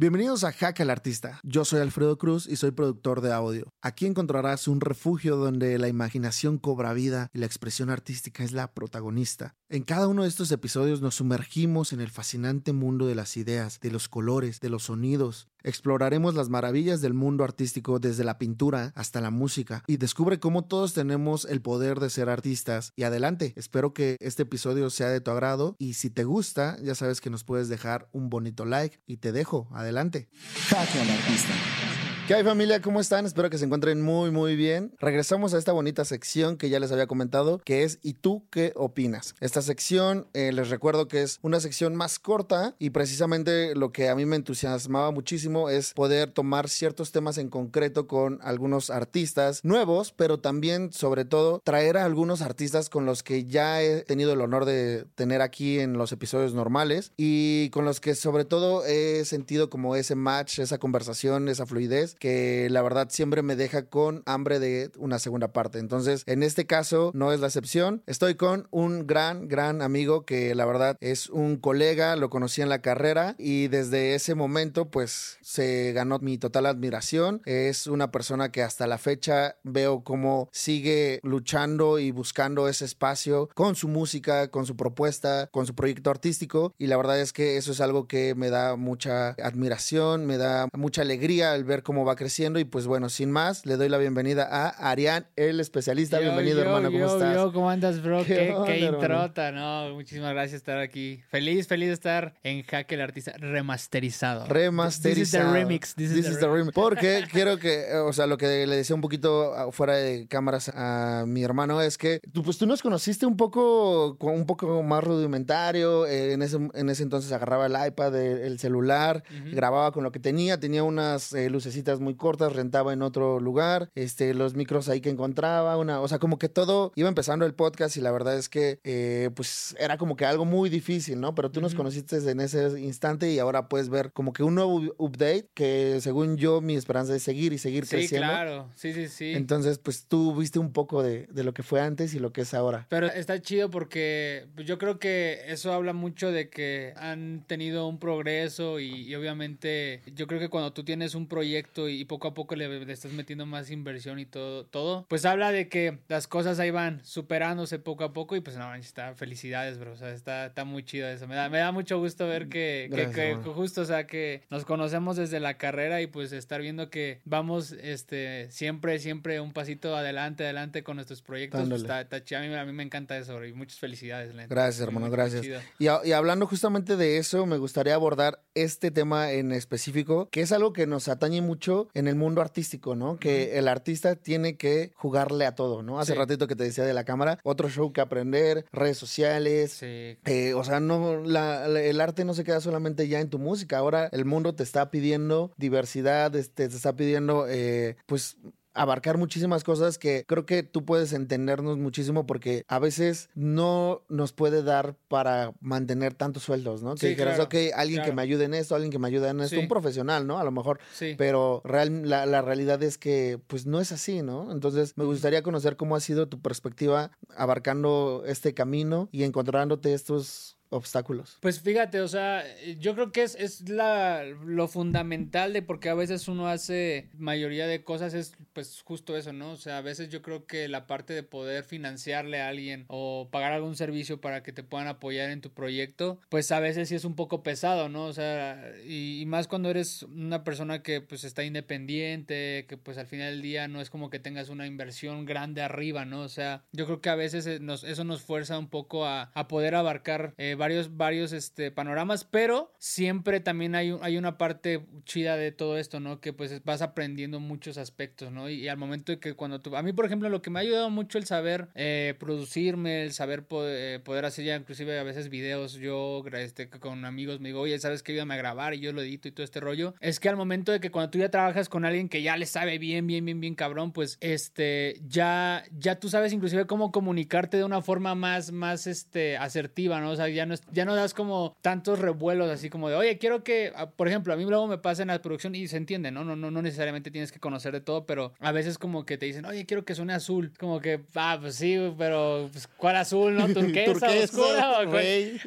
Bienvenidos a Hack al Artista. Yo soy Alfredo Cruz y soy productor de audio. Aquí encontrarás un refugio donde la imaginación cobra vida y la expresión artística es la protagonista. En cada uno de estos episodios nos sumergimos en el fascinante mundo de las ideas, de los colores, de los sonidos. Exploraremos las maravillas del mundo artístico desde la pintura hasta la música y descubre cómo todos tenemos el poder de ser artistas. Y adelante, espero que este episodio sea de tu agrado y si te gusta, ya sabes que nos puedes dejar un bonito like y te dejo. Adelante. artista. ¿Qué hay familia? ¿Cómo están? Espero que se encuentren muy muy bien. Regresamos a esta bonita sección que ya les había comentado, que es ¿Y tú qué opinas? Esta sección eh, les recuerdo que es una sección más corta y precisamente lo que a mí me entusiasmaba muchísimo es poder tomar ciertos temas en concreto con algunos artistas nuevos, pero también sobre todo traer a algunos artistas con los que ya he tenido el honor de tener aquí en los episodios normales y con los que sobre todo he sentido como ese match, esa conversación, esa fluidez que la verdad siempre me deja con hambre de una segunda parte. Entonces, en este caso no es la excepción. Estoy con un gran, gran amigo que la verdad es un colega, lo conocí en la carrera y desde ese momento pues se ganó mi total admiración. Es una persona que hasta la fecha veo cómo sigue luchando y buscando ese espacio con su música, con su propuesta, con su proyecto artístico y la verdad es que eso es algo que me da mucha admiración, me da mucha alegría al ver cómo va creciendo. Y pues bueno, sin más, le doy la bienvenida a Arián, el especialista. Bienvenido, hermano, ¿cómo estás? ¿cómo andas, bro? Qué, qué, introta, ¿no? Muchísimas gracias por estar aquí. Feliz, feliz de estar en Hack el Artista remasterizado. Remasterizado. This is the remix. This, is, the, remix. Porque quiero que, o sea, lo que le decía un poquito fuera de cámaras a mi hermano es que tú, pues tú nos conociste un poco, un poco más rudimentario. Eh, en, ese, en ese entonces agarraba el iPad, el, celular, grababa con lo que tenía, tenía unas eh, lucecitas muy cortas, rentaba en otro lugar, este, los micros ahí que encontraba, una, o sea, como que todo iba empezando el podcast y la verdad es que, eh, pues, era como que algo muy difícil, ¿no? Pero tú nos conociste en ese instante y ahora puedes ver como que un nuevo update que, según yo, mi esperanza es seguir y seguir creciendo. Sí, claro, sí, sí, sí. Entonces, pues, tú viste un poco de, de lo que fue antes y lo que es ahora. Pero está chido porque pues, yo creo que eso habla mucho de que han tenido un progreso y, y obviamente yo creo que cuando tú tienes un proyecto y poco a poco le, estás metiendo más inversión y todo, todo, pues habla de que las cosas ahí van superándose poco a poco y pues no, está, felicidades, bro, o sea, está, está muy chido eso. Me da, me da mucho gusto ver que, que, justo, o sea, que nos conocemos desde la carrera y pues estar viendo que vamos, este, siempre, siempre un pasito adelante, adelante con nuestros proyectos, pues, está, está chido. A mí, a mí, me encanta eso, bro, y muchas felicidades. Gracias, hermano, gracias. Y, y hablando justamente de eso, me gustaría abordar este tema en específico, que es algo que nos atañe mucho en el mundo artístico, ¿no? Que el artista tiene que jugarle a todo, ¿no? Hace ratito que te decía de la cámara, otro show que aprender, redes sociales. Sí. Eh, o sea, no, el arte no se queda solamente ya en tu música. Ahora el mundo te está pidiendo diversidad, este, te está pidiendo, eh, pues, abarcar muchísimas cosas que creo que tú puedes entendernos muchísimo porque a veces no nos puede dar para mantener tantos sueldos, ¿no? Que dijeras, ok, alguien que me ayude en esto, alguien que me ayude en esto, un profesional, ¿no? A lo mejor. Sí. Pero real, la, la, realidad es que pues no es así, ¿no? Entonces me gustaría conocer cómo ha sido tu perspectiva abarcando este camino y encontrándote estos obstáculos? Pues fíjate, o sea, yo creo que es, es la, lo fundamental de porque a veces uno hace mayoría de cosas es pues justo eso, ¿no? O sea, a veces yo creo que la parte de poder financiarle a alguien o pagar algún servicio para que te puedan apoyar en tu proyecto, pues a veces sí es un poco pesado, ¿no? O sea, y, más cuando eres una persona que pues está independiente, que pues al final del día no es como que tengas una inversión grande arriba, ¿no? O sea, yo creo que a veces eh, eso nos fuerza un poco a, a poder abarcar eh, varios, varios este, panoramas, pero siempre también hay, hay una parte chida de todo esto, ¿no? Que pues vas aprendiendo muchos aspectos, ¿no? Y, al momento de que cuando tú... A mí, por ejemplo, lo que me ha ayudado mucho el saber eh, producirme, el saber eh, poder, hacer ya inclusive a veces videos, yo este, con amigos me digo, oye, ¿sabes qué? Iba a grabar y yo lo edito y todo este rollo. Es que al momento de que cuando tú ya trabajas con alguien que ya le sabe bien, bien, bien, bien cabrón, pues este, ya, ya tú sabes inclusive cómo comunicarte de una forma más, más, este, asertiva, ¿no? O sea, ya no, ya no das como tantos revuelos así como de, oye, quiero que, ah, por ejemplo, a mí luego me pasa en la producción y se entiende, ¿no? No, no, no necesariamente tienes que conocer de todo, pero a veces como que te dicen, oye, quiero que suene azul. Como que, ah, pues sí, pero pues, ¿cuál azul, no? Turquesa, oscura.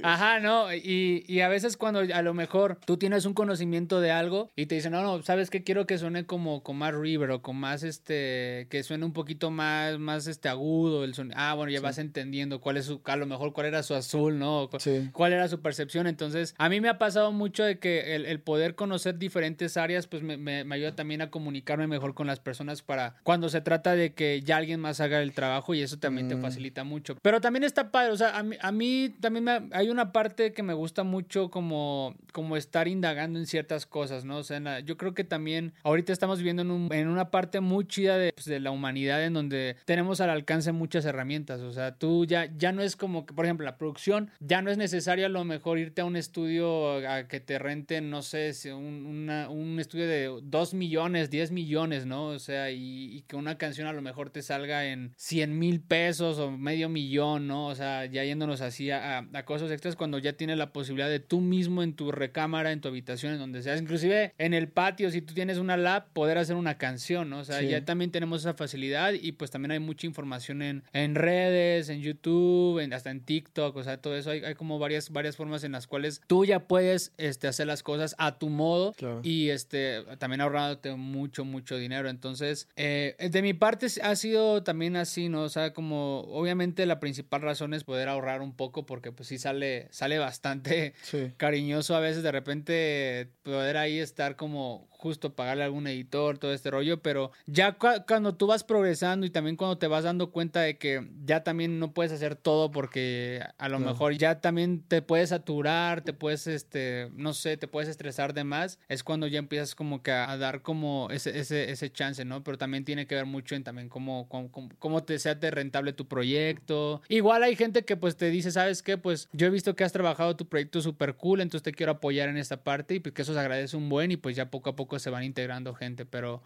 Ajá, ¿no? Y, y a veces cuando a lo mejor tú tienes un conocimiento de algo y te dicen, no, no, ¿sabes qué? Quiero que suene como con más river o con más, este, que suene un poquito más, más, este, agudo el sonido. Ah, bueno, ya vas entendiendo cuál es su, a lo mejor cuál era su azul, ¿no? Cuál era su percepción. Entonces, a mí me ha pasado mucho de que el, poder conocer diferentes áreas, pues me, me, ayuda también a comunicarme mejor con las personas para cuando se trata de que ya alguien más haga el trabajo y eso también te mm. facilita mucho. Pero también está padre, o sea, a mí, a mí también me, hay una parte que me gusta mucho como, como estar indagando en ciertas cosas, ¿no? O sea, yo creo que también ahorita estamos viviendo en, un, en una parte muy chida de, pues, de, la humanidad en donde tenemos al alcance muchas herramientas, o sea, tú ya, ya no es como que, por ejemplo, la producción, ya no es necesario a lo mejor irte a un estudio a que te renten, no sé, un, un estudio de 2 millones, 10 millones, ¿no? O sea, y, y, que una canción a lo mejor te salga en 100 mil pesos o medio millón, ¿no? O sea, ya yéndonos así a, a, cosas extras cuando ya tienes la posibilidad de tú mismo en tu recámara, en tu habitación, en donde seas, inclusive en el patio, si tú tienes una lab, poder hacer una canción, ¿no? O sea, ya también tenemos esa facilidad y pues también hay mucha información en, en redes, en YouTube, en, hasta en TikTok, o sea, todo eso, hay, hay, como varias, varias formas en las cuales tú ya puedes este, hacer las cosas a tu modo y este, también ahorrándote mucho, mucho dinero. Entonces, eh, de mi parte ha sido también así, ¿no? O sea, como obviamente la principal razón es poder ahorrar un poco porque pues sí sale, sale bastante cariñoso a veces de repente poder ahí estar como justo pagarle a algún editor, todo este rollo, pero ya cuando tú vas progresando y también cuando te vas dando cuenta de que ya también no puedes hacer todo porque a lo mejor ya también te puedes saturar, te puedes, este, no sé, te puedes estresar de más, es cuando ya empiezas como que a, dar como ese, ese, ese, chance, ¿no? Pero también tiene que ver mucho en también cómo, cómo, cómo te sea rentable tu proyecto. Igual hay gente que pues te dice, ¿sabes qué? Pues yo he visto que has trabajado tu proyecto súper cool, entonces te quiero apoyar en esta parte y pues que eso se agradece un buen y pues ya poco a poco se van integrando gente, pero,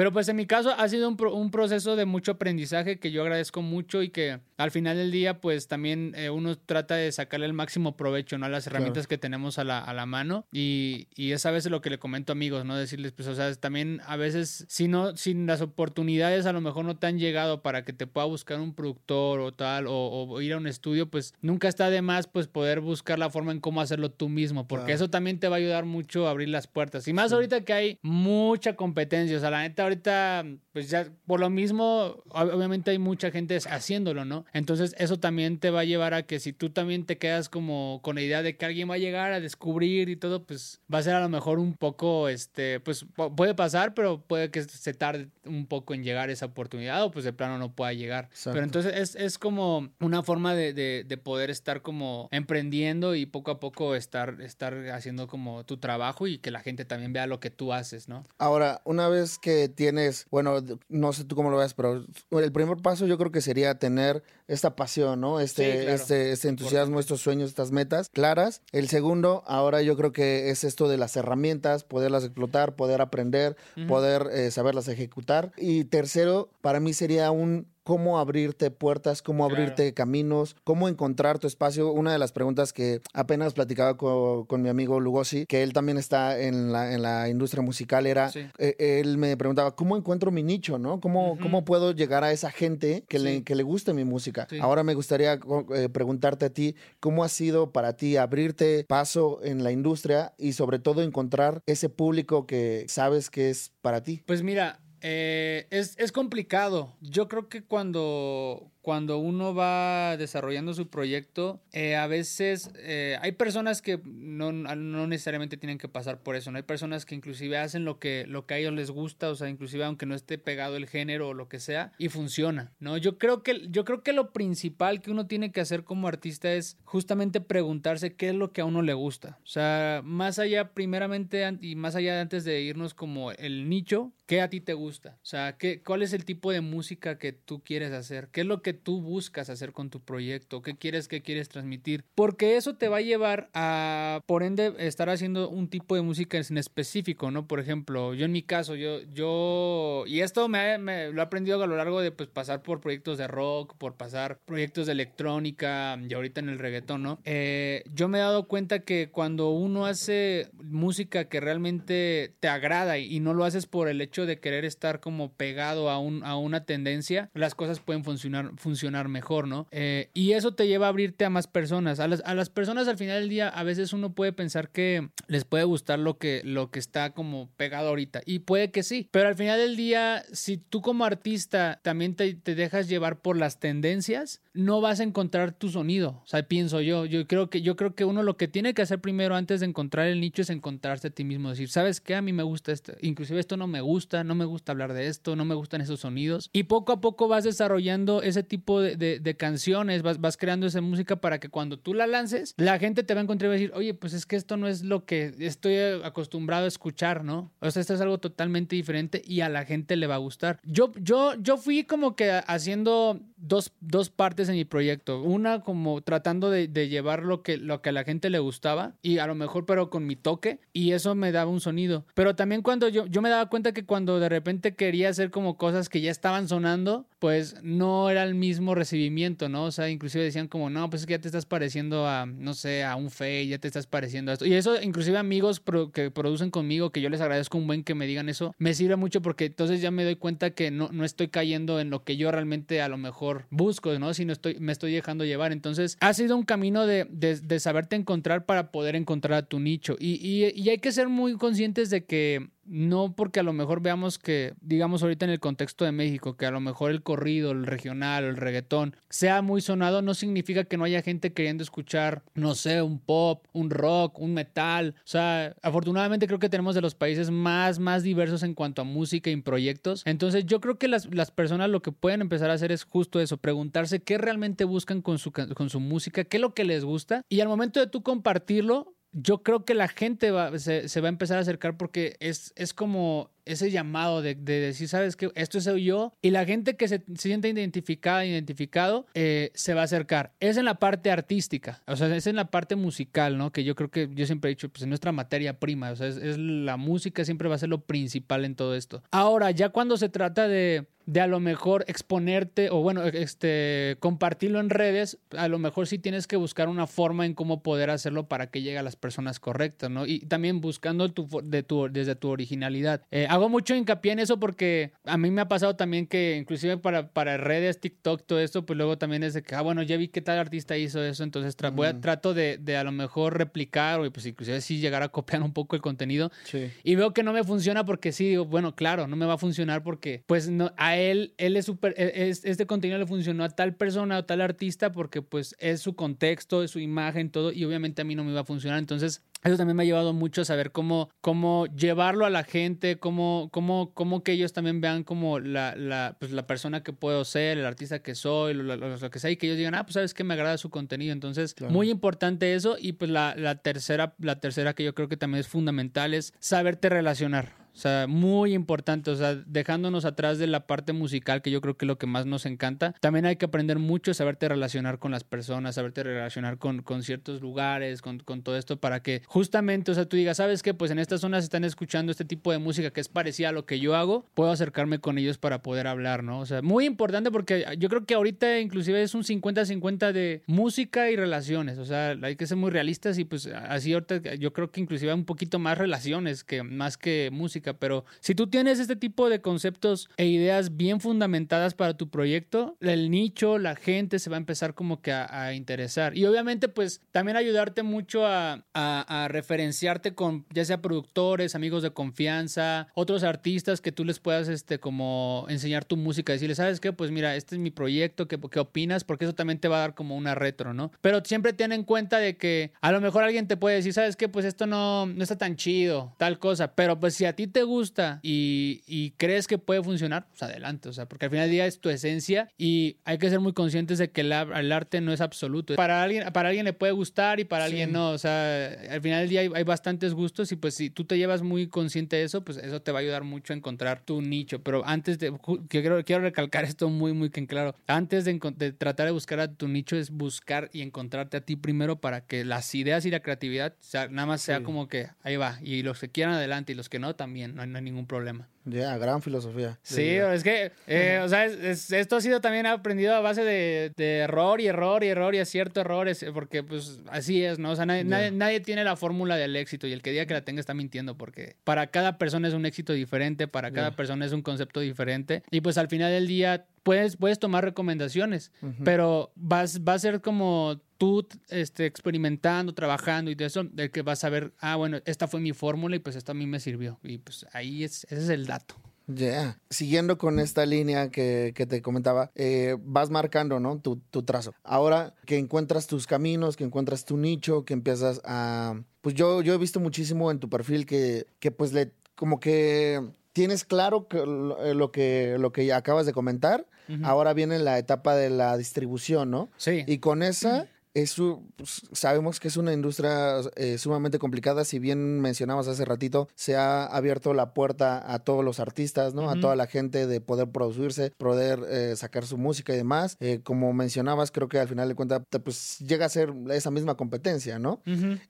pero pues en mi caso ha sido un, proceso de mucho aprendizaje que yo agradezco mucho y que al final del día pues también eh, uno trata de sacarle el máximo provecho, ¿no? A las herramientas que tenemos a la, a la mano y, y, es a veces lo que le comento a amigos, ¿no? Decirles pues, o sea, también a veces si no, sin las oportunidades a lo mejor no te han llegado para que te pueda buscar un productor o tal, o, ir a un estudio, pues nunca está de más pues poder buscar la forma en cómo hacerlo tú mismo, porque eso también te va a ayudar mucho a abrir las puertas. Y más ahorita que hay mucha competencia. O sea, la neta ahorita, pues ya por lo mismo, obviamente hay mucha gente haciéndolo, ¿no? Entonces eso también te va a llevar a que si tú también te quedas como con la idea de que alguien va a llegar a descubrir y todo, pues va a ser a lo mejor un poco, este, pues puede pasar, pero puede que se tarde un poco en llegar esa oportunidad o pues de plano no pueda llegar. Pero entonces es, es como una forma de, de, de, poder estar como emprendiendo y poco a poco estar, estar haciendo como tu trabajo y que la gente también vea lo que tú haces. ¿no? Ahora, una vez que tienes, bueno, no sé tú cómo lo ves, pero el primer paso yo creo que sería tener esta pasión, ¿no? Este, este, este entusiasmo, estos sueños, estas metas claras. El segundo, ahora yo creo que es esto de las herramientas, poderlas explotar, poder aprender, poder eh, saberlas ejecutar. Y tercero, para mí sería un cómo abrirte puertas, cómo abrirte caminos, cómo encontrar tu espacio. Una de las preguntas que apenas platicaba con, mi amigo Lugosi, que él también está en la, en la industria musical, era, eh, él me preguntaba, ¿cómo encuentro mi nicho, no? ¿Cómo, ¿cómo puedo llegar a esa gente que, le, que le guste mi música? Ahora me gustaría eh, preguntarte a ti, ¿cómo ha sido para ti abrirte paso en la industria y sobre todo encontrar ese público que sabes que es para ti? Pues mira, eh, es, es, complicado. Yo creo que cuando, cuando uno va desarrollando su proyecto, eh, a veces eh, hay personas que no, no, necesariamente tienen que pasar por eso, ¿no? Hay personas que inclusive hacen lo que, lo que a ellos les gusta, o sea, inclusive aunque no esté pegado el género o lo que sea, y funciona, ¿no? Yo creo que, yo creo que lo principal que uno tiene que hacer como artista es justamente preguntarse qué es lo que a uno le gusta. O sea, más allá, primeramente, y más allá de antes de irnos como el nicho, ¿qué a ti te gusta? O sea, ¿qué, ¿cuál es el tipo de música que tú quieres hacer? ¿Qué es lo que tú buscas hacer con tu proyecto? ¿Qué quieres, qué quieres transmitir? Porque eso te va a llevar a, por ende, estar haciendo un tipo de música en específico, ¿no? Por ejemplo, yo en mi caso, yo, yo, y esto me, lo he aprendido a lo largo de pues, pasar por proyectos de rock, por pasar proyectos de electrónica y ahorita en el reggaetón, ¿no? Eh, yo me he dado cuenta que cuando uno hace música que realmente te agrada y no lo haces por el hecho de querer estar como pegado a una tendencia, las cosas pueden funcionar, funcionar mejor, ¿no? Eh, y eso te lleva a abrirte a más personas. A las, a las personas al final del día a veces uno puede pensar que les puede gustar lo que, lo que está como pegado ahorita. Y puede que sí. Pero al final del día, si tú como artista también te, te dejas llevar por las tendencias, no vas a encontrar tu sonido. O sea, pienso yo. Yo creo que, yo creo que uno lo que tiene que hacer primero antes de encontrar el nicho es encontrarse a ti mismo. Decir, ¿sabes qué? A mí me gusta esto. Inclusive esto no me gusta, no me gusta hablar de esto, no me gustan esos sonidos. Y poco a poco vas desarrollando ese tipo de, de, canciones, vas, vas creando esa música para que cuando tú la lances, la gente te va a encontrar y va a decir, oye, pues es que esto no es lo que estoy acostumbrado a escuchar, ¿no? O sea, esto es algo totalmente diferente y a la gente le va a gustar. Yo, yo, yo fui como que haciendo dos, dos partes en mi proyecto. Una como tratando de, de, llevar lo que, lo que a la gente le gustaba y a lo mejor pero con mi toque y eso me daba un sonido. Pero también cuando yo, yo me daba cuenta que cuando de repente quería hacer como cosas que ya estaban sonando, pues no era el mismo recibimiento, ¿no? O sea, inclusive decían como, no, pues es que ya te estás pareciendo a, no sé, a un fe, ya te estás pareciendo a esto. Y eso, inclusive amigos que producen conmigo, que yo les agradezco un buen que me digan eso, me sirve mucho porque entonces ya me doy cuenta que no, no estoy cayendo en lo que yo realmente a lo mejor busco, ¿no? Sino estoy, me estoy dejando llevar. Entonces, ha sido un camino de, de, saberte encontrar para poder encontrar a tu nicho. Y, y, y hay que ser muy conscientes de que no porque a lo mejor veamos que, digamos ahorita en el contexto de México, que a lo mejor el corrido, el regional, el reggaetón sea muy sonado, no significa que no haya gente queriendo escuchar, no sé, un pop, un rock, un metal. O sea, afortunadamente creo que tenemos de los países más, más diversos en cuanto a música y proyectos. Entonces yo creo que las, las personas lo que pueden empezar a hacer es justo eso, preguntarse qué realmente buscan con su, con su música, qué es lo que les gusta. Y al momento de tú compartirlo, yo creo que la gente va, se, se, va a empezar a acercar porque es, es como ese llamado de, de, decir, ¿sabes qué? Esto soy yo. Y la gente que se, siente identificada, identificado, eh, se va a acercar. Es en la parte artística, o sea, es en la parte musical, ¿no? Que yo creo que yo siempre he dicho, pues es nuestra materia prima, o sea, es, la música siempre va a ser lo principal en todo esto. Ahora, ya cuando se trata de de a lo mejor exponerte o bueno, este compartirlo en redes, a lo mejor sí tienes que buscar una forma en cómo poder hacerlo para que llegue a las personas correctas, ¿no? Y también buscando tu, de tu, desde tu originalidad. Eh, hago mucho hincapié en eso porque a mí me ha pasado también que inclusive para, para redes, TikTok, todo esto, pues luego también es de que, ah, bueno, ya vi que tal artista hizo eso, entonces voy a, trato de, de, a lo mejor replicar o pues inclusive sí llegar a copiar un poco el contenido. Sí. Y veo que no me funciona porque sí, digo, bueno, claro, no me va a funcionar porque pues no, a él, él es súper, e, es, este contenido le funcionó a tal persona o tal artista porque pues es su contexto, es su imagen, todo, y obviamente a mí no me iba a funcionar. Entonces, eso también me ha llevado mucho a saber cómo, cómo llevarlo a la gente, cómo, cómo, cómo que ellos también vean como la, la, pues la persona que puedo ser, el artista que soy, lo, lo, que sea, y que ellos digan, ah, pues sabes que me agrada su contenido. Entonces, muy importante eso. Y pues la, la, tercera, la tercera que yo creo que también es fundamental es saberte relacionar. O sea, muy importante, o sea, dejándonos atrás de la parte musical, que yo creo que es lo que más nos encanta, también hay que aprender mucho, saberte relacionar con las personas, saberte relacionar con, con ciertos lugares, con, con, todo esto, para que justamente, o sea, tú digas, ¿sabes qué? Pues en estas zonas están escuchando este tipo de música que es parecida a lo que yo hago, puedo acercarme con ellos para poder hablar, ¿no? O sea, muy importante porque yo creo que ahorita inclusive es un 50-50 de música y relaciones, o sea, hay que ser muy realistas y pues así ahorita yo creo que inclusive hay un poquito más relaciones que más que música pero si tú tienes este tipo de conceptos e ideas bien fundamentadas para tu proyecto, el nicho, la gente se va a empezar como que a, interesar. Y obviamente pues también ayudarte mucho a, a, referenciarte con ya sea productores, amigos de confianza, otros artistas que tú les puedas este como enseñar tu música, decirles, ¿sabes qué? Pues mira, este es mi proyecto, ¿qué, qué opinas? Porque eso también te va a dar como una retro, ¿no? Pero siempre ten en cuenta de que a lo mejor alguien te puede decir, ¿sabes qué? Pues esto no, no está tan chido, tal cosa, pero pues si a ti te gusta y, y crees que puede funcionar, pues adelante, o sea, porque al final del día es tu esencia y hay que ser muy conscientes de que el, el arte no es absoluto. Para alguien, para alguien le puede gustar y para alguien no, o sea, al final del día hay, hay, bastantes gustos y pues si tú te llevas muy consciente de eso, pues eso te va a ayudar mucho a encontrar tu nicho. Pero antes de, quiero, quiero recalcar esto muy, muy claro, antes de, de tratar de buscar a tu nicho es buscar y encontrarte a ti primero para que las ideas y la creatividad sea, nada más sea como que ahí va y los que quieran adelante y los que no también, no hay, ningún problema. Ya, gran filosofía. Sí, es que, eh, o sea, esto ha sido también aprendido a base de, de, error y error y error y acierto errores, porque pues así es, ¿no? O sea, nadie, nadie, tiene la fórmula del éxito y el que diga que la tenga está mintiendo, porque para cada persona es un éxito diferente, para cada persona es un concepto diferente y pues al final del día puedes, puedes tomar recomendaciones, pero vas, va a ser como tú este, experimentando, trabajando y de eso, de que vas a ver, ah, bueno, esta fue mi fórmula y pues esto a mí me sirvió. Y pues ahí es, ese es el dato. Ya, siguiendo con esta línea que, que te comentaba, eh, vas marcando, ¿no? Tu, tu, trazo. Ahora que encuentras tus caminos, que encuentras tu nicho, que empiezas a... Pues yo, yo he visto muchísimo en tu perfil que, que pues le, como que tienes claro que eh, lo, que, lo que acabas de comentar. Ahora viene la etapa de la distribución, ¿no? Sí. Y con esa es, pues, sabemos que es una industria eh, sumamente complicada. Si bien mencionabas hace ratito, se ha abierto la puerta a todos los artistas, ¿no? A toda la gente de poder producirse, poder eh, sacar su música y demás. Eh, como mencionabas, creo que al final de cuentas, pues llega a ser esa misma competencia, ¿no?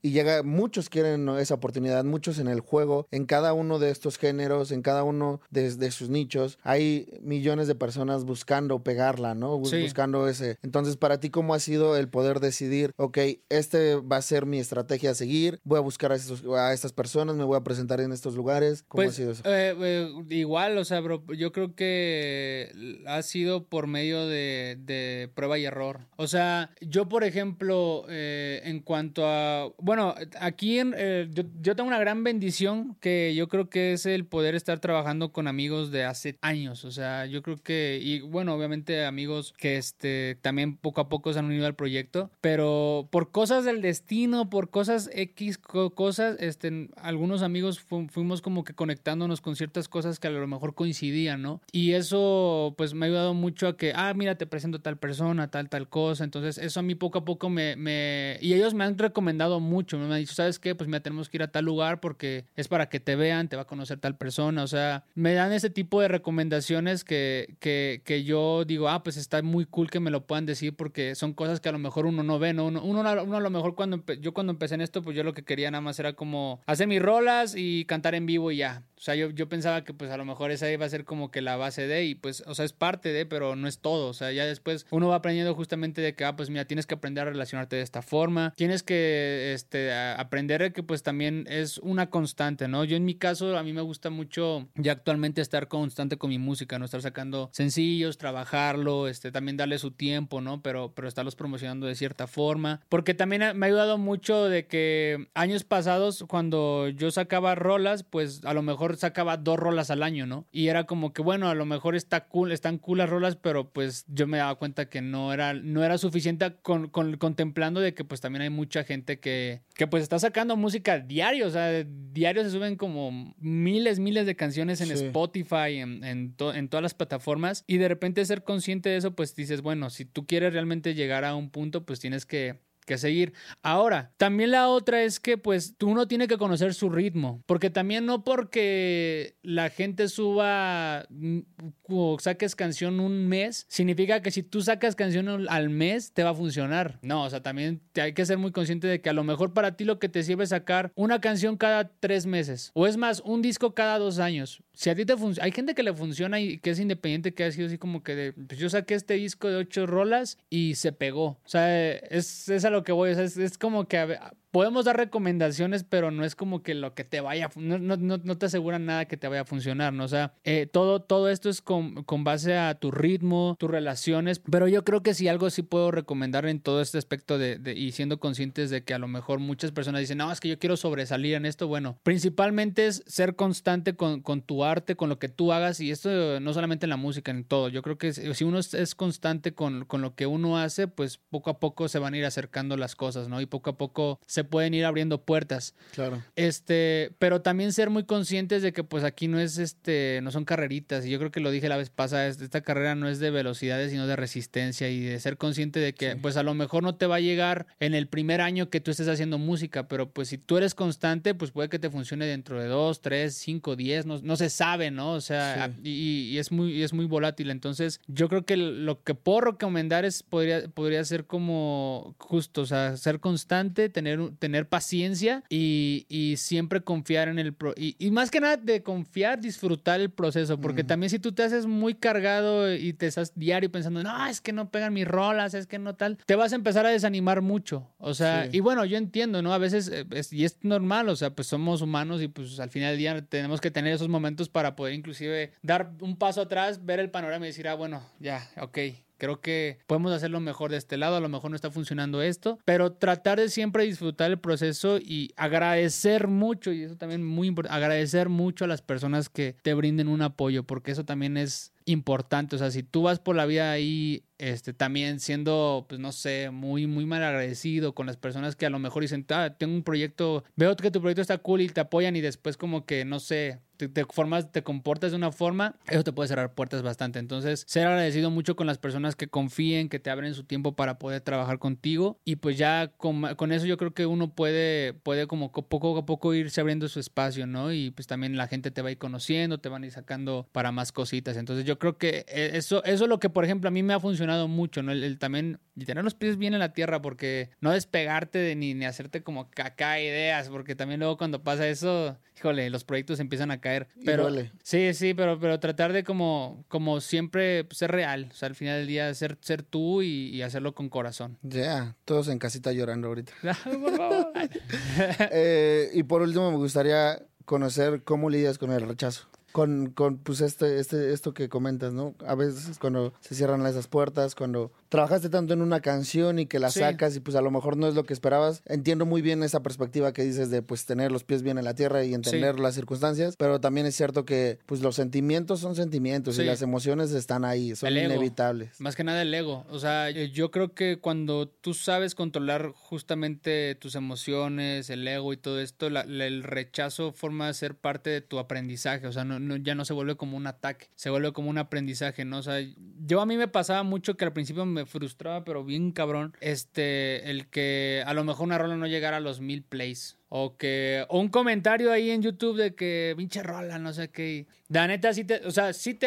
Y llega, muchos quieren esa oportunidad, muchos en el juego, en cada uno de estos géneros, en cada uno de, de sus nichos. Hay millones de personas buscando pegarla, ¿no? Buscando ese. Entonces, para ti, ¿cómo ha sido el poder de decidir, ok, este va a ser mi estrategia a seguir, voy a buscar a, estos, a estas personas, me voy a presentar en estos lugares? ¿Cómo pues, ha sido eso? Eh, eh, igual, o sea, bro, yo creo que ha sido por medio de, de prueba y error. O sea, yo, por ejemplo, eh, en cuanto a, bueno, aquí en, yo, yo tengo una gran bendición que yo creo que es el poder estar trabajando con amigos de hace años. O sea, yo creo que, y bueno, obviamente amigos que este, también poco a poco se han unido al proyecto, pero por cosas del destino, por cosas X, cosas, este, algunos amigos fuimos como que conectándonos con ciertas cosas que a lo mejor coincidían, ¿no? Y eso pues me ha ayudado mucho a que, ah, mira, te presento tal persona, tal, tal cosa, entonces eso a mí poco a poco me, me... y ellos me han recomendado mucho, me han dicho, ¿sabes qué? Pues mira, tenemos que ir a tal lugar porque es para que te vean, te va a conocer tal persona, o sea, me dan ese tipo de recomendaciones que, que, que yo digo, ah, pues está muy cool que me lo puedan decir porque son cosas que a lo mejor uno no no ve, ¿no? Uno, uno, a lo mejor cuando yo cuando empecé en esto, pues yo lo que quería nada más era como hacer mis rolas y cantar en vivo y ya. O sea, yo, yo pensaba que pues a lo mejor esa iba a ser como que la base de y pues, o sea, es parte de, pero no es todo. O sea, ya después uno va aprendiendo justamente de que, ah, pues mira, tienes que aprender a relacionarte de esta forma. Tienes que, este, aprender que pues también es una constante, ¿no? Yo en mi caso, a mí me gusta mucho ya actualmente estar constante con mi música, ¿no? Estar sacando sencillos, trabajarlo, este, también darle su tiempo, ¿no? Pero, pero estarlos promocionando de cierta forma. Porque también me ha ayudado mucho de que años pasados, cuando yo sacaba rolas, pues a lo mejor sacaba dos rolas al año, ¿no? Y era como que, bueno, a lo mejor está cool, están cool las rolas, pero pues yo me daba cuenta que no era, no era suficiente con, contemplando de que pues también hay mucha gente que, que pues está sacando música diario, o sea, diario se suben como miles, miles de canciones en Spotify, en, en, en todas las plataformas, y de repente ser consciente de eso, pues dices, bueno, si tú quieres realmente llegar a un punto, pues tienes que que seguir. Ahora, también la otra es que pues uno tiene que conocer su ritmo, porque también no porque la gente suba mm, o saques canción un mes, significa que si tú sacas canción al mes te va a funcionar. No, o sea, también hay que ser muy consciente de que a lo mejor para ti lo que te sirve es sacar una canción cada tres meses, o es más, un disco cada dos años. Si a ti te funciona, hay gente que le funciona y que es independiente, que ha sido así como que de, pues yo saqué este disco de ocho rolas y se pegó. O sea, es, es a lo que voy, es, es como que podemos dar recomendaciones, pero no es como que lo que te vaya, no, no, no te aseguran nada que te vaya a funcionar, ¿no? O sea, eh, todo, todo esto es con, con, base a tu ritmo, tus relaciones, pero yo creo que si algo sí puedo recomendar en todo este aspecto de, de, y siendo conscientes de que a lo mejor muchas personas dicen, no, es que yo quiero sobresalir en esto, bueno, principalmente es ser constante con, con tu arte, con lo que tú hagas, y esto no solamente en la música, en todo, yo creo que si uno es, es constante con, con lo que uno hace, pues poco a poco se van a ir acercando las cosas, ¿no? Y poco a poco se pueden ir abriendo puertas. Claro. Este, pero también ser muy conscientes de que pues aquí no es este, no son carreritas. Y yo creo que lo dije la vez pasada, esta carrera no es de velocidades, sino de resistencia y de ser consciente de que pues a lo mejor no te va a llegar en el primer año que tú estés haciendo música, pero pues si tú eres constante, pues puede que te funcione dentro de dos, tres, cinco, diez, no, no se sabe, ¿no? O sea, y, y, es muy, es muy volátil. Entonces, yo creo que lo que puedo recomendar es, podría, podría ser como justo, o sea, ser constante, tener, tener paciencia y, y siempre confiar en el... Pro y, y, más que nada de confiar, disfrutar el proceso, porque también si tú te haces muy cargado y te estás diario pensando, no, es que no pegan mis rolas, es que no tal, te vas a empezar a desanimar mucho. O sea, y bueno, yo entiendo, ¿no? A veces, eh, y es normal, o sea, pues somos humanos y pues al final del día tenemos que tener esos momentos para poder inclusive dar un paso atrás, ver el panorama y decir, ah, bueno, ya, ok, Creo que podemos hacerlo mejor de este lado, a lo mejor no está funcionando esto, pero tratar de siempre disfrutar el proceso y agradecer mucho, y eso también muy importante, agradecer mucho a las personas que te brinden un apoyo, porque eso también es importante. O sea, si tú vas por la vida ahí, este, también siendo, pues no sé, muy, muy mal agradecido con las personas que a lo mejor dicen, ah, tengo un proyecto, veo que tu proyecto está cool y te apoyan y después como que, no sé, te, formas, te comportas de una forma, eso te puede cerrar puertas bastante. Entonces, ser agradecido mucho con las personas que confíen, que te abren su tiempo para poder trabajar contigo. Y pues ya con, con eso yo creo que uno puede, puede como poco a poco irse abriendo su espacio, ¿no? Y pues también la gente te va a ir conociendo, te van a ir sacando para más cositas. Entonces, yo creo que eh, eso, eso es lo que, por ejemplo, a mí me ha funcionado mucho, ¿no? El, también tener los pies bien en la tierra, porque no despegarte de, ni, ni hacerte como caca ideas, porque también luego cuando pasa eso, híjole, los proyectos empiezan a caer. Pero, sí, sí, pero, pero tratar de como, como siempre ser real, o sea, al final del día ser, ser tú y, hacerlo con corazón. Ya, todos en casita llorando ahorita. eh, y por último, me gustaría conocer cómo lidias con el rechazo con, con pues este, este, esto que comentas, ¿no? A veces cuando se cierran esas puertas, cuando trabajaste tanto en una canción y que la sacas y pues a lo mejor no es lo que esperabas. Entiendo muy bien esa perspectiva que dices de pues tener los pies bien en la tierra y entender las circunstancias, pero también es cierto que pues los sentimientos son sentimientos y las emociones están ahí, son inevitables. Más que nada el ego. O sea, yo creo que cuando tú sabes controlar justamente tus emociones, el ego y todo esto, el rechazo forma de ser parte de tu aprendizaje. O sea, no, ya no se vuelve como un ataque, se vuelve como un aprendizaje, ¿no? O sea, yo a mí me pasaba mucho que al principio me frustraba, pero bien cabrón, este, el que a lo mejor una rola no llegara a los mil plays. O que, o un comentario ahí en YouTube de que pinche rola, no sé qué. La neta, sí te, o sea, sí te,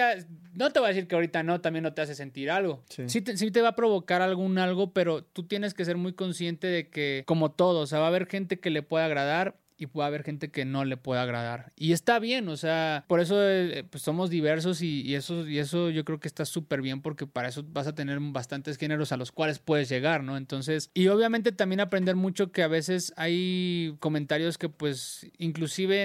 no te voy a decir que ahorita no, también no te hace sentir algo. Sí. Sí te, sí te va a provocar algún algo, pero tú tienes que ser muy consciente de que, como todo, o sea, va a haber gente que le pueda agradar y puede haber gente que no le pueda agradar. Y está bien, o sea, por eso eh, pues somos diversos y, eso, y eso yo creo que está súper bien porque para eso vas a tener bastantes géneros a los cuales puedes llegar, ¿no? Entonces, y obviamente también aprender mucho que a veces hay comentarios que pues inclusive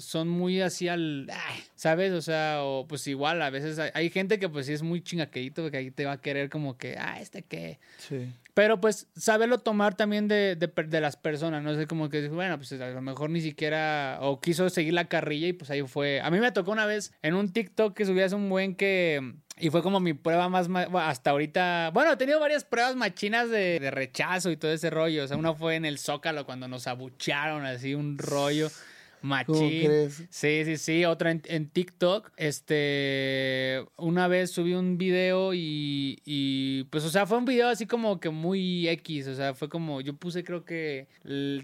son muy así al, ¿sabes? O sea, o pues igual a veces hay, gente que pues sí es muy chingaquedito que ahí te va a querer como que, ah, este qué. Sí. Pero pues saberlo tomar también de, de, las personas, no sé, como que, bueno, pues a lo mejor ni siquiera, o quiso seguir la carrilla y pues ahí fue. A mí me tocó una vez en un TikTok que subías un buen que... Y fue como mi prueba más, hasta ahorita. Bueno, he tenido varias pruebas machinas de, de rechazo y todo ese rollo. O sea, una fue en el Zócalo cuando nos abucharon así un rollo. Machín. Sí, sí, sí. Otra en, TikTok. Este. Una vez subí un video y, y. Pues, o sea, fue un video así como que muy X. O sea, fue como. Yo puse, creo que.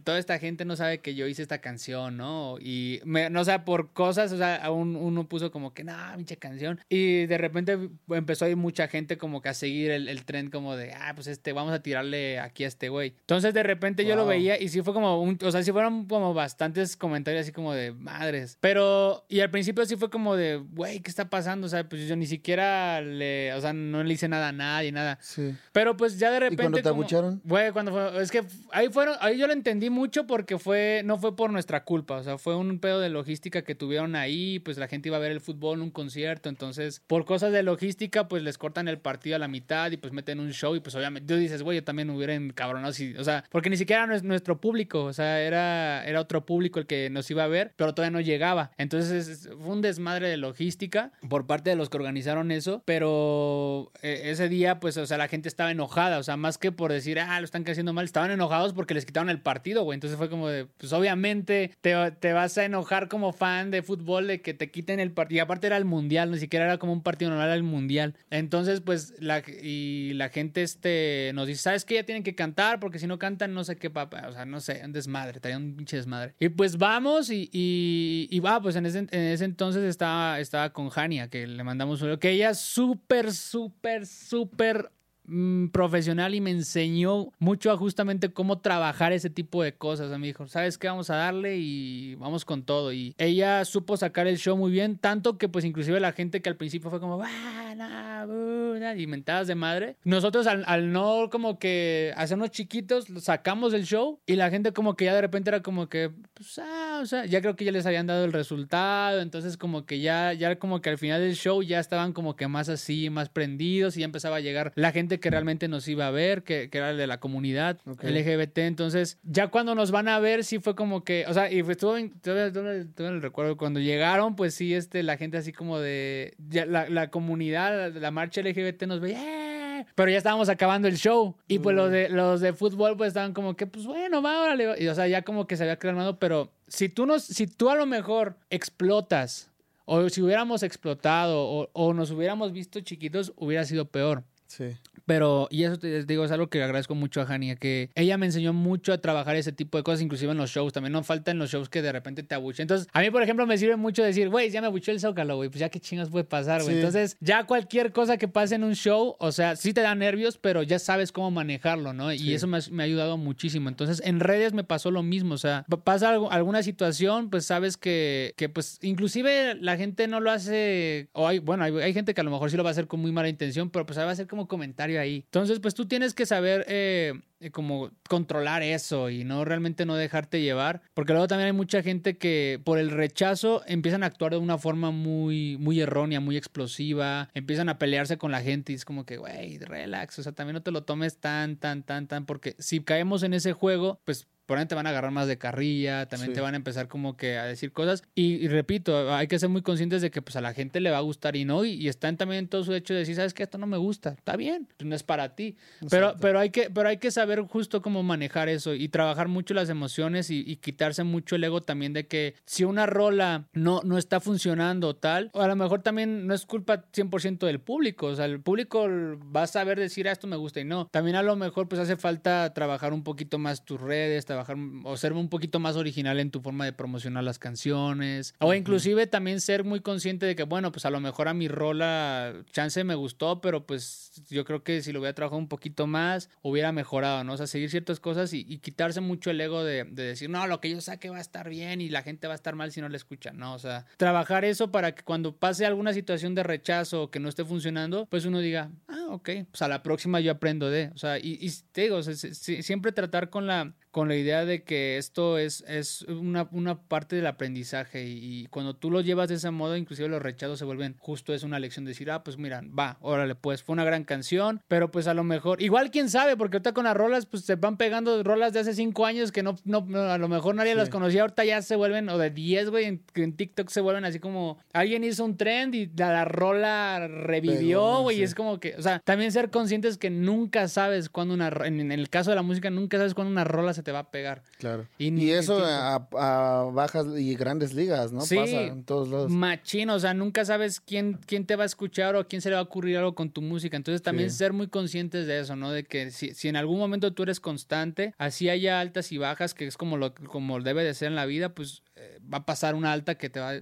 toda esta gente no sabe que yo hice esta canción, ¿no? Y. Me, no, o sea, por cosas. O sea, aún uno puso como que, nah, pinche canción. Y de repente empezó a ir mucha gente como que a seguir el, el tren, como de, ah, pues este, vamos a tirarle aquí a este güey. Entonces, de repente yo lo veía y sí fue como un. O sea, sí fueron como bastantes comentarios así como de madres. Pero, y al principio sí fue como de, güey, ¿qué está pasando? O sea, pues yo ni siquiera le, o sea, no le hice nada a nadie, nada. Sí. Pero pues ya de repente. ¿Y cuando te abucharon? Güey, cuando fue, es que ahí fueron, ahí yo lo entendí mucho porque fue, no fue por nuestra culpa, o sea, fue un pedo de logística que tuvieron ahí, pues la gente iba a ver el fútbol, un concierto, entonces, por cosas de logística, pues les cortan el partido a la mitad y pues meten un show y pues obviamente, tú dices, güey, yo también hubiera encabronado, o sea, porque ni siquiera era nuestro público, o sea, era, era otro público el que nos iba iba a ver, pero todavía no llegaba. Entonces fue un desmadre de logística por parte de los que organizaron eso, pero eh, ese día, pues, o sea, la gente estaba enojada, o sea, más que por decir, ah, lo están haciendo mal, estaban enojados porque les quitaron el partido, güey. Entonces fue como de, pues obviamente te, te vas a enojar como fan de fútbol de que te quiten el partido. Y aparte era el mundial, ni siquiera era como un partido normal, era el mundial. Entonces, pues, la, y la gente este, nos dice, ¿sabes qué? Ya tienen que cantar porque si no cantan, no sé qué, papá. O sea, no sé, un desmadre, traía un pinche desmadre. Y pues vamos y, y, va, pues en ese, en ese entonces estaba, estaba con Jania, que le mandamos un que ella es súper, súper, súper Mm, profesional y me enseñó mucho a justamente cómo trabajar ese tipo de cosas. A me dijo, ¿sabes qué? Vamos a darle y vamos con todo. Y ella supo sacar el show muy bien, tanto que pues inclusive la gente que al principio fue como, y mentadas de madre. Nosotros al, no como que hacernos chiquitos, sacamos el show y la gente como que ya de repente era como que, pues, ah, o sea, ya creo que ya les habían dado el resultado, entonces como que ya, ya como que al final del show ya estaban como que más así, más prendidos y ya empezaba a llegar la gente que realmente nos iba a ver, que, era el de la comunidad LGBT. Entonces, ya cuando nos van a ver, sí fue como que, o sea, y estuvo, todavía, el recuerdo, cuando llegaron, pues sí, este, la gente así como de, la, la comunidad, la marcha LGBT nos veía, ¡eh! pero ya estábamos acabando el show. Y pues los de, los de fútbol pues estaban como que, pues bueno, va, órale. Y o sea, ya como que se había calmado, pero si tú, nos, si tú a lo mejor explotas, o si hubiéramos explotado, o, o nos hubiéramos visto chiquitos, hubiera sido peor. Sí. Pero, y eso te digo, es algo que agradezco mucho a Jania, que ella me enseñó mucho a trabajar ese tipo de cosas, inclusive en los shows. También no falta en los shows que de repente te abuche. Entonces, a mí, por ejemplo, me sirve mucho decir, güey, ya me abuchó el Zócalo, güey, pues ya qué chingas puede pasar, güey. Entonces, ya cualquier cosa que pase en un show, o sea, sí te da nervios, pero ya sabes cómo manejarlo, ¿no? Y eso me ha, ayudado muchísimo. Entonces, en redes me pasó lo mismo, o sea, pasa alguna situación, pues sabes que, que, pues, inclusive la gente no lo hace, o hay, bueno, hay, hay gente que a lo mejor sí lo va a hacer con muy mala intención, pero pues va a ser como comentario ahí. Entonces, pues tú tienes que saber eh, eh, como controlar eso y no realmente no dejarte llevar, porque luego también hay mucha gente que por el rechazo empiezan a actuar de una forma muy, muy errónea, muy explosiva, empiezan a pelearse con la gente y es como que, güey, relax, o sea, también no te lo tomes tan, tan, tan, tan, porque si caemos en ese juego, pues por ahí te van a agarrar más de carrilla, también te van a empezar como que a decir cosas. Y, repito, hay que ser muy conscientes de que pues a la gente le va a gustar y no, y, están también en todo su hecho de decir, sabes que esto no me gusta, está bien, pues, no es para ti. Pero, pero, hay que, pero hay que saber justo cómo manejar eso y trabajar mucho las emociones y, quitarse mucho el ego también de que si una rola no, no está funcionando tal, o a lo mejor también no es culpa 100% del público, o sea, el público va a saber decir, ah, esto me gusta y no. También a lo mejor pues hace falta trabajar un poquito más tus redes, trabajar o ser un poquito más original en tu forma de promocionar las canciones. O inclusive también ser muy consciente de que, bueno, pues a lo mejor a mi rola chance me gustó, pero pues yo creo que si lo hubiera trabajado un poquito más, hubiera mejorado, ¿no? O sea, seguir ciertas cosas y, quitarse mucho el ego de, decir, no, lo que yo saque va a estar bien y la gente va a estar mal si no le escucha, ¿no? O sea, trabajar eso para que cuando pase alguna situación de rechazo o que no esté funcionando, pues uno diga, ah, ok, pues a la próxima yo aprendo de, o sea, y, te digo, siempre tratar con la, con la idea de que esto es, es una, una parte del aprendizaje y, cuando tú lo llevas de ese modo, inclusive los rechazos se vuelven justo es una lección de decir, ah, pues mira, va, órale, pues fue una gran canción, pero pues a lo mejor, igual quién sabe, porque ahorita con las rolas, pues se van pegando rolas de hace cinco años que no, no, a lo mejor nadie las conocía, ahorita ya se vuelven, o de 10, güey, en, en, TikTok se vuelven así como, alguien hizo un trend y la, rola revivió, güey, y es como que, o sea, también ser conscientes que nunca sabes cuándo una, en, en el caso de la música, nunca sabes cuándo una rola se te va a pegar. Claro. Y, eso a, bajas y grandes ligas, ¿no? Sí, Pasa en todos lados. Machino, o sea, nunca sabes quién, quién te va a escuchar o quién se le va a ocurrir algo con tu música. Entonces también ser muy conscientes de eso, ¿no? De que si, si, en algún momento tú eres constante, así haya altas y bajas, que es como lo como debe de ser en la vida, pues eh, va a pasar una alta que te va,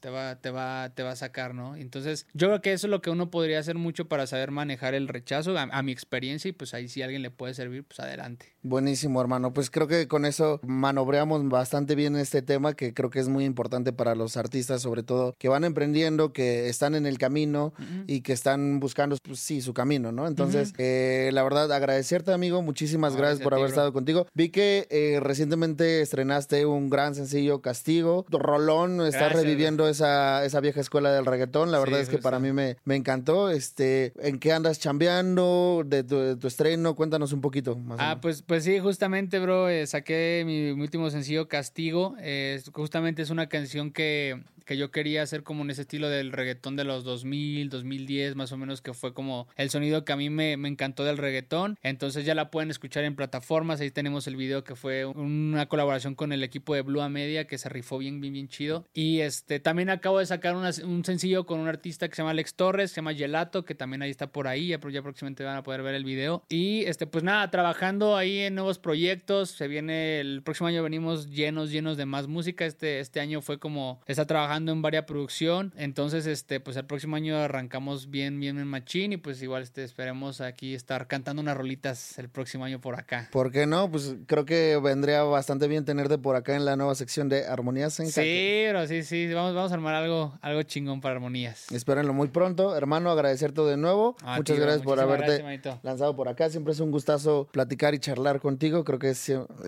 te va, te va, te va a sacar, ¿no? Entonces, yo creo que eso es lo que uno podría hacer mucho para saber manejar el rechazo, a, mi experiencia, y pues ahí si alguien le puede servir, pues adelante. Buenísimo, hermano. Pues creo que con eso manobreamos bastante bien este tema, que creo que es muy importante para los artistas, sobre todo que van emprendiendo, que están en el camino y que están buscando, pues sí, su camino, ¿no? Entonces, eh, la verdad, agradecerte, amigo. Muchísimas gracias, por haber estado contigo. Vi que eh, recientemente estrenaste un gran sencillo Rolón está Gracias, reviviendo esa, esa vieja escuela del reggaetón. La Sí, verdad es que justo. para mí me, me encantó. Este, ¿En qué andas chambeando? De tu, de tu estreno, cuéntanos un poquito. Más Ah, pues, pues sí, justamente, bro, eh, saqué mi, mi último sencillo, Castigo. Eh, justamente es una canción que, que yo quería hacer como en ese estilo del reggaetón de los 2000, 2010, más o menos, que fue como el sonido que a mí me, me encantó del reggaetón. Entonces ya la pueden escuchar en plataformas. Ahí tenemos el video que fue una colaboración con el equipo de Blue Media que se rifó bien, bien, bien chido. Y este también acabo de sacar un sencillo con un artista que se llama Alex Torres, se llama Gelato, que también ahí está por ahí. Ya, ya próximamente van a poder ver el video. Y este, pues nada, trabajando ahí en nuevos proyectos. Se viene el próximo año venimos llenos, llenos de más música. Este, este año fue como está trabajando en varias producción. Entonces, este, pues el próximo año arrancamos bien, bien en machín. Y pues igual este, esperemos aquí estar cantando unas rolitas el próximo año por acá. ¿Por qué no? Pues creo que vendría bastante bien tenerte por acá en la nueva sección de Armonías en. Sí, pero sí, sí, vamos, vamos a armar algo, algo chingón para armonías. Espérenlo muy pronto. Hermano, agradecerte de nuevo. Muchas gracias por haberte gracias, lanzado por acá. Siempre es un gustazo platicar y charlar contigo. Creo que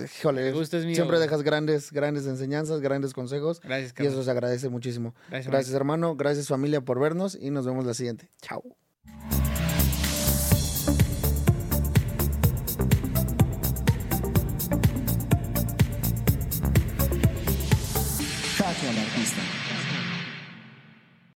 híjole, gusto es mío, siempre bro. dejas grandes, grandes enseñanzas, grandes consejos. Gracias, Y cabrón. eso se agradece muchísimo. Gracias, Gracias, hermano. Gracias, familia, por vernos. Y nos vemos la siguiente. Chao.